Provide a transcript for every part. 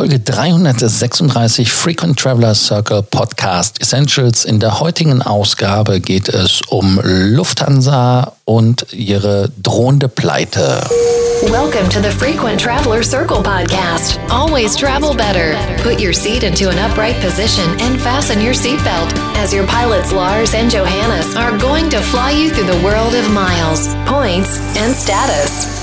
Folge 336 Frequent Traveler Circle Podcast Essentials. In der heutigen Ausgabe geht es um Lufthansa und ihre drohende Pleite. Welcome to the Frequent Traveler Circle podcast. Always travel better. Put your seat into an upright position and fasten your seatbelt as your pilots Lars and Johannes are going to fly you through the world of miles, points, and status.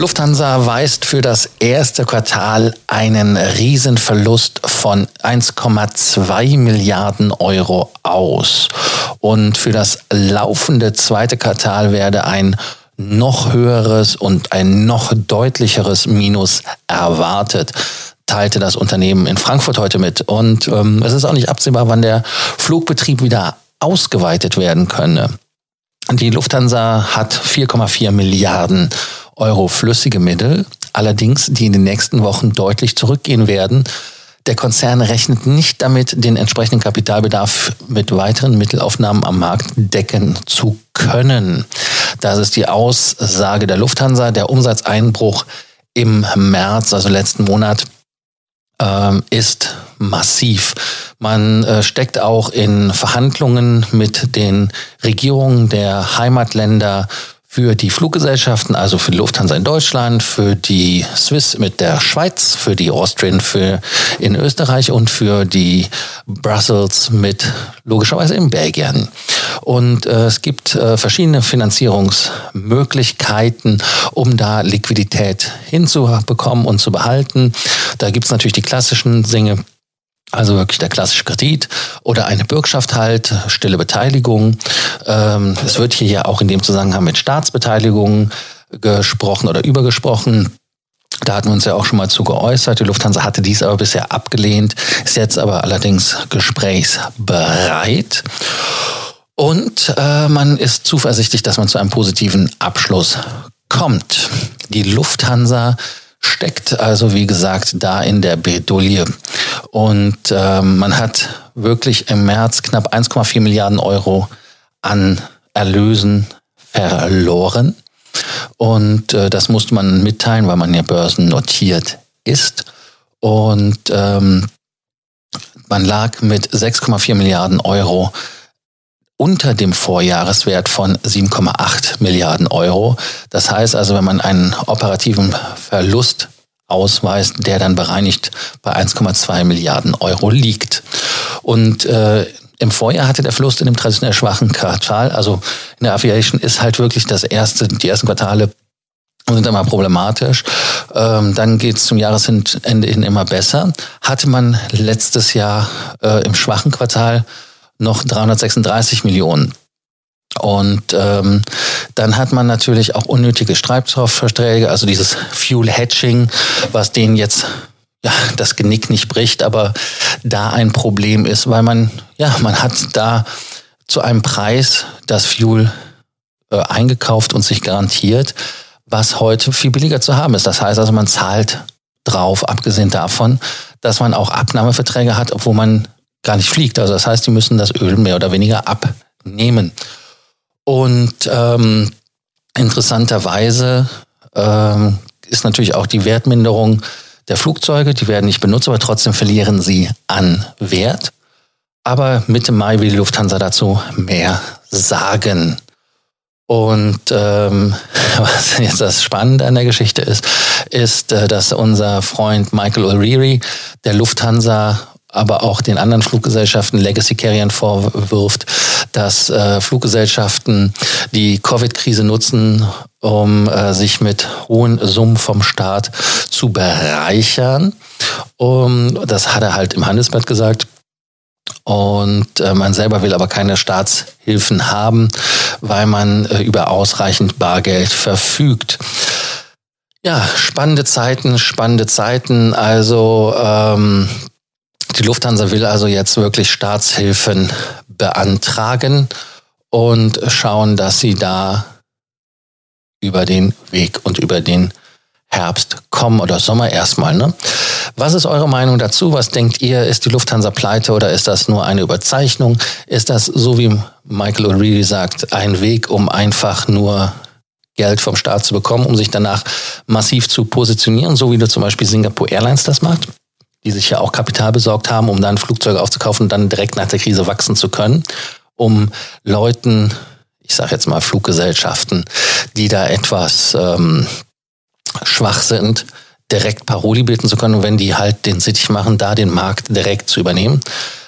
Lufthansa weist für das erste Quartal einen Riesenverlust von 1,2 Milliarden Euro aus. Und für das laufende zweite Quartal werde ein noch höheres und ein noch deutlicheres Minus erwartet teilte das Unternehmen in Frankfurt heute mit. Und ähm, es ist auch nicht absehbar, wann der Flugbetrieb wieder ausgeweitet werden könne. Die Lufthansa hat 4,4 Milliarden Euro flüssige Mittel, allerdings die in den nächsten Wochen deutlich zurückgehen werden. Der Konzern rechnet nicht damit, den entsprechenden Kapitalbedarf mit weiteren Mittelaufnahmen am Markt decken zu können. Das ist die Aussage der Lufthansa. Der Umsatzeinbruch im März, also letzten Monat, ähm, ist massiv. Man äh, steckt auch in Verhandlungen mit den Regierungen der Heimatländer für die Fluggesellschaften, also für die Lufthansa in Deutschland, für die Swiss mit der Schweiz, für die Austrian für in Österreich und für die Brussels mit logischerweise in Belgien. Und äh, es gibt äh, verschiedene Finanzierungsmöglichkeiten, um da Liquidität hinzubekommen und zu behalten. Da gibt es natürlich die klassischen Dinge, also wirklich der klassische Kredit oder eine Bürgschaft halt, stille Beteiligung. Ähm, es wird hier ja auch in dem Zusammenhang mit Staatsbeteiligung gesprochen oder übergesprochen. Da hatten wir uns ja auch schon mal zu geäußert. Die Lufthansa hatte dies aber bisher abgelehnt, ist jetzt aber allerdings gesprächsbereit. Und äh, man ist zuversichtlich, dass man zu einem positiven Abschluss kommt. Die Lufthansa steckt also, wie gesagt, da in der Bedouille. Und ähm, man hat wirklich im März knapp 1,4 Milliarden Euro an Erlösen verloren. Und äh, das musste man mitteilen, weil man ja börsennotiert ist. Und ähm, man lag mit 6,4 Milliarden Euro unter dem Vorjahreswert von 7,8 Milliarden Euro. Das heißt also, wenn man einen operativen Verlust ausweist, der dann bereinigt bei 1,2 Milliarden Euro liegt. Und äh, im Vorjahr hatte der Verlust in dem traditionell schwachen Quartal, also in der Aviation ist halt wirklich das erste, die ersten Quartale sind immer problematisch. Ähm, dann geht es zum Jahresende hin immer besser. Hatte man letztes Jahr äh, im schwachen Quartal noch 336 Millionen und ähm, dann hat man natürlich auch unnötige Treibstoffverträge, also dieses Fuel Hedging, was denen jetzt ja, das Genick nicht bricht, aber da ein Problem ist, weil man, ja, man hat da zu einem Preis das Fuel äh, eingekauft und sich garantiert, was heute viel billiger zu haben ist. Das heißt also, man zahlt drauf, abgesehen davon, dass man auch Abnahmeverträge hat, obwohl man gar nicht fliegt. Also das heißt, die müssen das Öl mehr oder weniger abnehmen. Und ähm, interessanterweise ähm, ist natürlich auch die Wertminderung der Flugzeuge. Die werden nicht benutzt, aber trotzdem verlieren sie an Wert. Aber Mitte Mai will die Lufthansa dazu mehr sagen. Und ähm, was jetzt das Spannende an der Geschichte ist, ist, äh, dass unser Freund Michael O'Reilly der Lufthansa aber auch den anderen Fluggesellschaften, Legacy Carriern vorwirft, dass äh, Fluggesellschaften die Covid-Krise nutzen, um äh, sich mit hohen Summen vom Staat zu bereichern. Um, das hat er halt im Handelsblatt gesagt. Und äh, man selber will aber keine Staatshilfen haben, weil man äh, über ausreichend Bargeld verfügt. Ja, spannende Zeiten, spannende Zeiten. Also ähm, die Lufthansa will also jetzt wirklich Staatshilfen beantragen und schauen, dass sie da über den Weg und über den Herbst kommen oder Sommer erstmal. Ne? Was ist eure Meinung dazu? Was denkt ihr? Ist die Lufthansa pleite oder ist das nur eine Überzeichnung? Ist das, so wie Michael O'Reilly sagt, ein Weg, um einfach nur Geld vom Staat zu bekommen, um sich danach massiv zu positionieren, so wie du zum Beispiel Singapore Airlines das macht, die sich ja auch Kapital besorgt haben, um dann Flugzeuge aufzukaufen und dann direkt nach der Krise wachsen zu können, um Leuten, ich sage jetzt mal Fluggesellschaften, die da etwas ähm, schwach sind, direkt Paroli bilden zu können und wenn die halt den Sittich machen, da den Markt direkt zu übernehmen.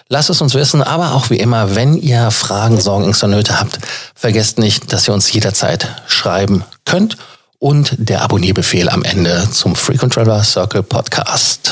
Lasst es uns wissen, aber auch wie immer, wenn ihr Fragen, Sorgen, Ängste und Nöte habt, vergesst nicht, dass ihr uns jederzeit schreiben könnt und der Abonnierbefehl am Ende zum Frequent Traveler Circle Podcast.